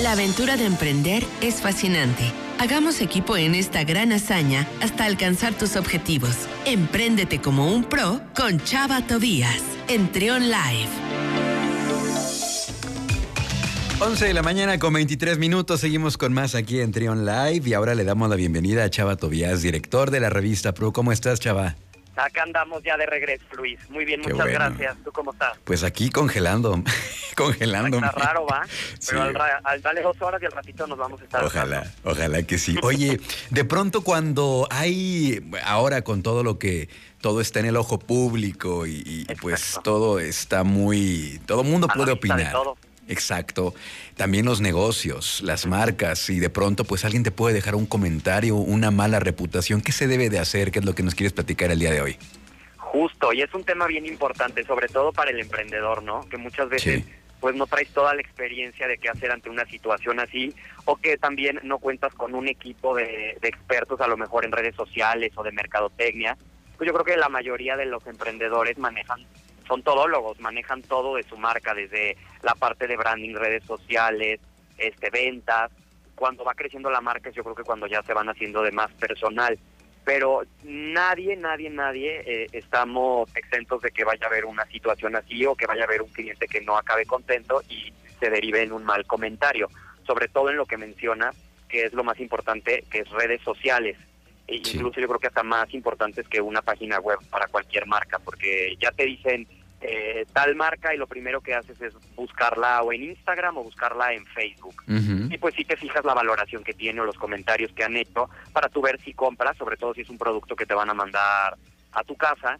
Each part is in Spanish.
La aventura de emprender es fascinante. Hagamos equipo en esta gran hazaña hasta alcanzar tus objetivos. Empréndete como un pro con Chava Tobías en Trion Live. 11 de la mañana con 23 minutos, seguimos con más aquí en Trion Live y ahora le damos la bienvenida a Chava Tobías, director de la revista Pro. ¿Cómo estás, Chava? Acá andamos ya de regreso, Luis. Muy bien, muchas gracias. ¿Tú cómo estás? Pues aquí congelando, congelando. Está raro, va. Pero al, darle dos horas y al ratito nos vamos a estar. Ojalá, ojalá que sí. Oye, de pronto cuando hay, ahora con todo lo que, todo está en el ojo público y, pues todo está muy, todo mundo puede opinar. Exacto. También los negocios, las marcas y de pronto pues alguien te puede dejar un comentario, una mala reputación. ¿Qué se debe de hacer? ¿Qué es lo que nos quieres platicar el día de hoy? Justo, y es un tema bien importante, sobre todo para el emprendedor, ¿no? Que muchas veces pues no traes toda la experiencia de qué hacer ante una situación así o que también no cuentas con un equipo de, de expertos a lo mejor en redes sociales o de mercadotecnia. Pues yo creo que la mayoría de los emprendedores manejan son todólogos, manejan todo de su marca, desde la parte de branding, redes sociales, este ventas. Cuando va creciendo la marca, yo creo que cuando ya se van haciendo de más personal. Pero nadie, nadie, nadie eh, estamos exentos de que vaya a haber una situación así o que vaya a haber un cliente que no acabe contento y se derive en un mal comentario. Sobre todo en lo que menciona, que es lo más importante, que es redes sociales. E incluso yo creo que hasta más importantes que una página web para cualquier marca, porque ya te dicen eh, tal marca y lo primero que haces es buscarla o en Instagram o buscarla en Facebook. Y pues sí te fijas la valoración que tiene o los comentarios que han hecho para tú ver si compras, sobre todo si es un producto que te van a mandar a tu casa.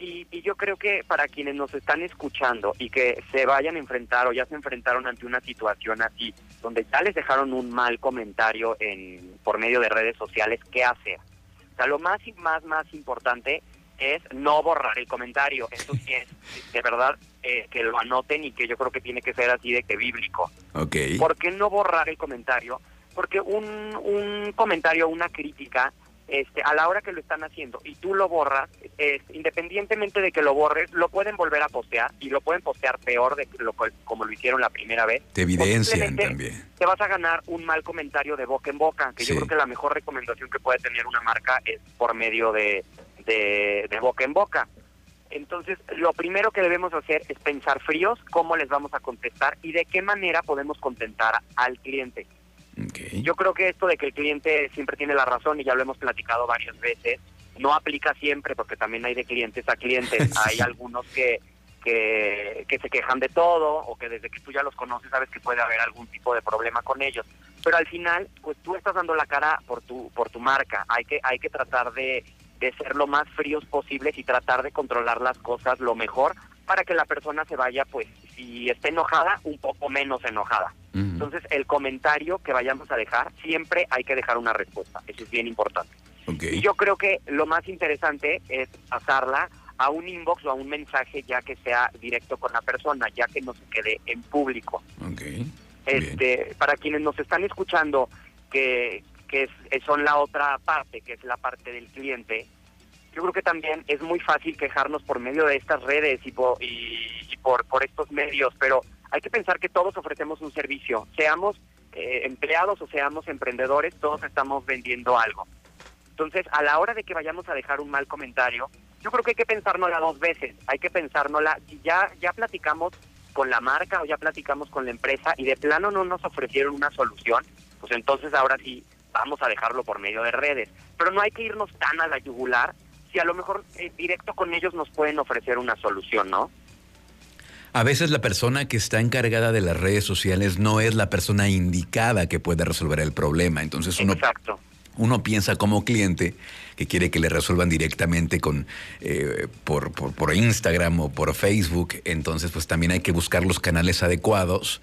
Y, y, yo creo que para quienes nos están escuchando y que se vayan a enfrentar o ya se enfrentaron ante una situación así, donde ya les dejaron un mal comentario en por medio de redes sociales, ¿qué hacer? O sea, lo más, más, más importante es no borrar el comentario. Eso sí es, de verdad, eh, que lo anoten y que yo creo que tiene que ser así de que bíblico. Okay. ¿Por qué no borrar el comentario? Porque un, un comentario, una crítica, este, a la hora que lo están haciendo y tú lo borras, independientemente de que lo borres, lo pueden volver a postear y lo pueden postear peor de lo, como lo hicieron la primera vez. Te evidencian también. Te vas a ganar un mal comentario de boca en boca, que yo creo que la mejor recomendación que puede tener una marca es por medio de, de, boca en boca. Entonces, lo primero que debemos hacer es pensar fríos cómo les vamos a contestar y de qué manera podemos contentar al cliente. Yo creo que esto de que el cliente siempre tiene la razón, y ya lo hemos platicado varias veces, no aplica siempre porque también hay de clientes a clientes. Hay algunos que, que, que se quejan de todo o que desde que tú ya los conoces sabes que puede haber algún tipo de problema con ellos. Pero al final, pues tú estás dando la cara por tu, por tu marca. Hay que, hay que tratar de de ser lo más fríos posibles y tratar de controlar las cosas lo mejor para que la persona se vaya, pues, si está enojada, un poco menos enojada. Entonces, el comentario que vayamos a dejar, siempre hay que dejar una respuesta. Eso es bien importante. Y yo creo que lo más interesante es pasarla a un inbox o a un mensaje ya que sea directo con la persona, ya que no se quede en público. Este, para quienes nos están escuchando que, que es, son la otra parte, que es la parte del cliente, yo creo que también es muy fácil quejarnos por medio de estas redes y por, y, por estos medios, pero hay que pensar que todos ofrecemos un servicio, seamos eh, empleados o seamos emprendedores, todos estamos vendiendo algo. Entonces, a la hora de que vayamos a dejar un mal comentario, yo creo que hay que pensárnosla dos veces, hay que pensárnosla, si ya, ya platicamos con la marca o ya platicamos con la empresa y de plano no nos ofrecieron una solución, pues entonces ahora sí vamos a dejarlo por medio de redes. Pero no hay que irnos tan a la yugular si a lo mejor eh, directo con ellos nos pueden ofrecer una solución, ¿no? A veces la persona que está encargada de las redes sociales no es la persona indicada que puede resolver el problema. Entonces uno, Exacto. uno piensa como cliente que quiere que le resuelvan directamente con eh, por, por, Instagram o por Facebook. Entonces, pues también hay que buscar los canales adecuados.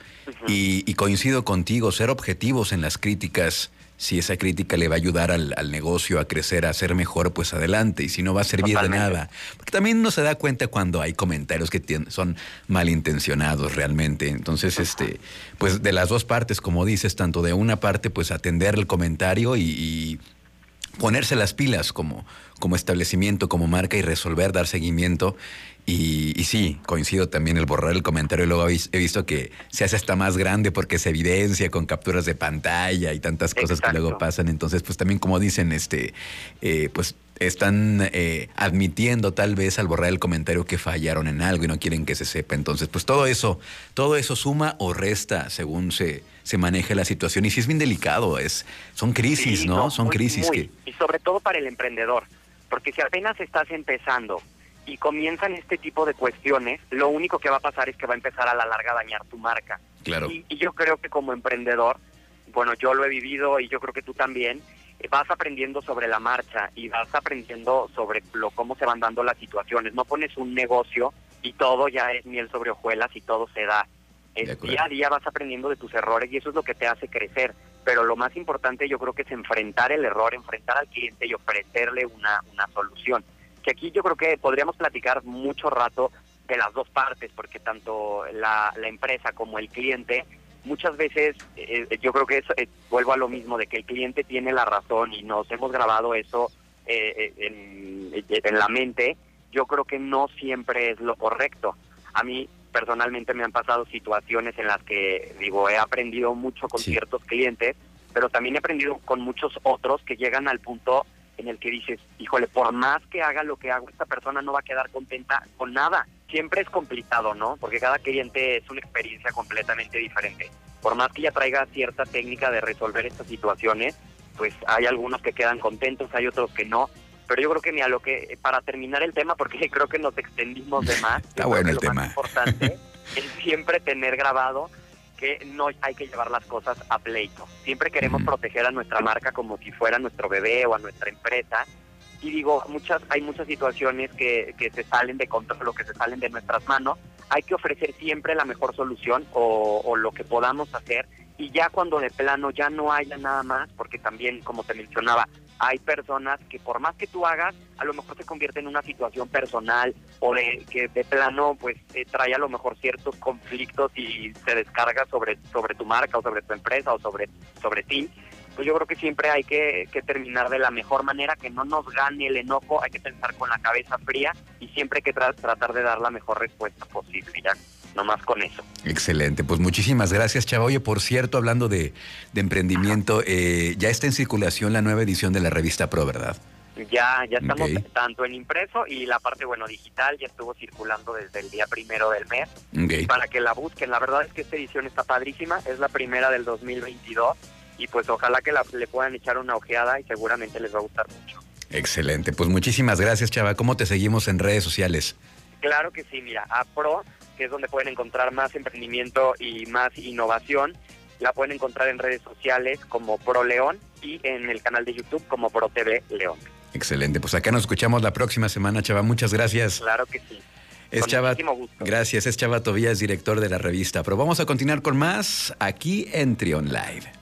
y, y, coincido contigo, ser objetivos en las críticas si esa crítica le va a ayudar al, negocio a crecer, a ser mejor, pues adelante. Y si no va a servir de nada. Porque también uno se da cuenta cuando hay comentarios que son malintencionados realmente. Entonces, este, pues de las dos partes, como dices, tanto de una parte, pues atender el comentario y, ponerse las pilas como, como establecimiento, como marca y resolver, dar seguimiento. Y, sí, coincido también el borrar el comentario. Luego he visto que se hace hasta más grande porque se evidencia con capturas de pantalla y tantas cosas que luego pasan. Entonces, pues también como dicen, este, eh, pues están eh, admitiendo tal vez al borrar el comentario que fallaron en algo y no quieren que se sepa. Entonces, pues todo eso, todo eso suma o resta según se, se maneje la situación. Y sí es bien delicado, es, son crisis, ¿no? Son crisis que... Y sobre todo para el emprendedor, porque si apenas estás empezando y comienzan este tipo de cuestiones, lo único que va a pasar es que va a empezar a la larga a dañar tu marca. Claro. Y, y yo creo que como emprendedor, bueno, yo lo he vivido y yo creo que tú también, vas aprendiendo sobre la marcha y vas aprendiendo sobre lo cómo se van dando las situaciones. No pones un negocio y todo ya es miel sobre hojuelas y todo se da. El día a día vas aprendiendo de tus errores y eso es lo que te hace crecer. Pero lo más importante yo creo que es enfrentar el error, enfrentar al cliente y ofrecerle una, una solución. Que aquí yo creo que podríamos platicar mucho rato de las dos partes, porque tanto la, la empresa como el cliente muchas veces eh, yo creo que eso, eh, vuelvo a lo mismo, de que el cliente tiene la razón y nos hemos grabado eso eh, en, la mente, yo creo que no siempre es lo correcto. A mí personalmente me han pasado situaciones en las que, digo, he aprendido mucho con ciertos clientes, pero también he aprendido con muchos otros que llegan al punto en el que dices, híjole, por más que haga lo que hago, esta persona no va a quedar contenta con nada siempre es complicado, ¿no? Porque cada cliente es una experiencia completamente diferente. Por más que ya traiga cierta técnica de resolver estas situaciones, pues hay algunos que quedan contentos, hay otros que no. Pero yo creo que mira, lo que para terminar el tema, porque creo que nos extendimos de más. Está bueno el lo tema. Más importante es siempre tener grabado que no hay que llevar las cosas a pleito. Siempre queremos proteger a nuestra marca como si fuera nuestro bebé o a nuestra empresa y digo, muchas hay muchas situaciones que, que se salen de control o que se salen de nuestras manos. Hay que ofrecer siempre la mejor solución o, o lo que podamos hacer y ya cuando de plano ya no haya nada más, porque también, como te mencionaba, hay personas que por más que tú hagas, a lo mejor se convierte en una situación personal o de que de plano pues trae a lo mejor ciertos conflictos y se descarga sobre sobre tu marca o sobre tu empresa o sobre sobre ti pues yo creo que siempre hay que, terminar de la mejor manera, que no nos gane el enojo, hay que pensar con la cabeza fría y siempre hay que tratar de dar la mejor respuesta posible, ya, nomás con eso. Excelente, pues muchísimas gracias Chava. Oye, por cierto, hablando de, emprendimiento, eh, ya está en circulación la nueva edición de la revista Pro, ¿verdad? Ya, ya estamos tanto en impreso y la parte, bueno, digital ya estuvo circulando desde el día primero del mes. Para que la busquen, la verdad es que esta edición está padrísima, es la primera del 2022 y pues ojalá que le puedan echar una ojeada y seguramente les va a gustar mucho. Excelente, pues muchísimas gracias Chava. ¿Cómo te seguimos en redes sociales? Claro que sí, mira, a Pro, que es donde pueden encontrar más emprendimiento y más innovación, la pueden encontrar en redes sociales como Pro León y en el canal de YouTube como Pro TV León. Excelente, pues acá nos escuchamos la próxima semana, Chava. Muchas gracias. Claro que sí. Es Chava, gracias, es Chava Tobías, director de la revista. Pero vamos a continuar con más aquí en Trion Live.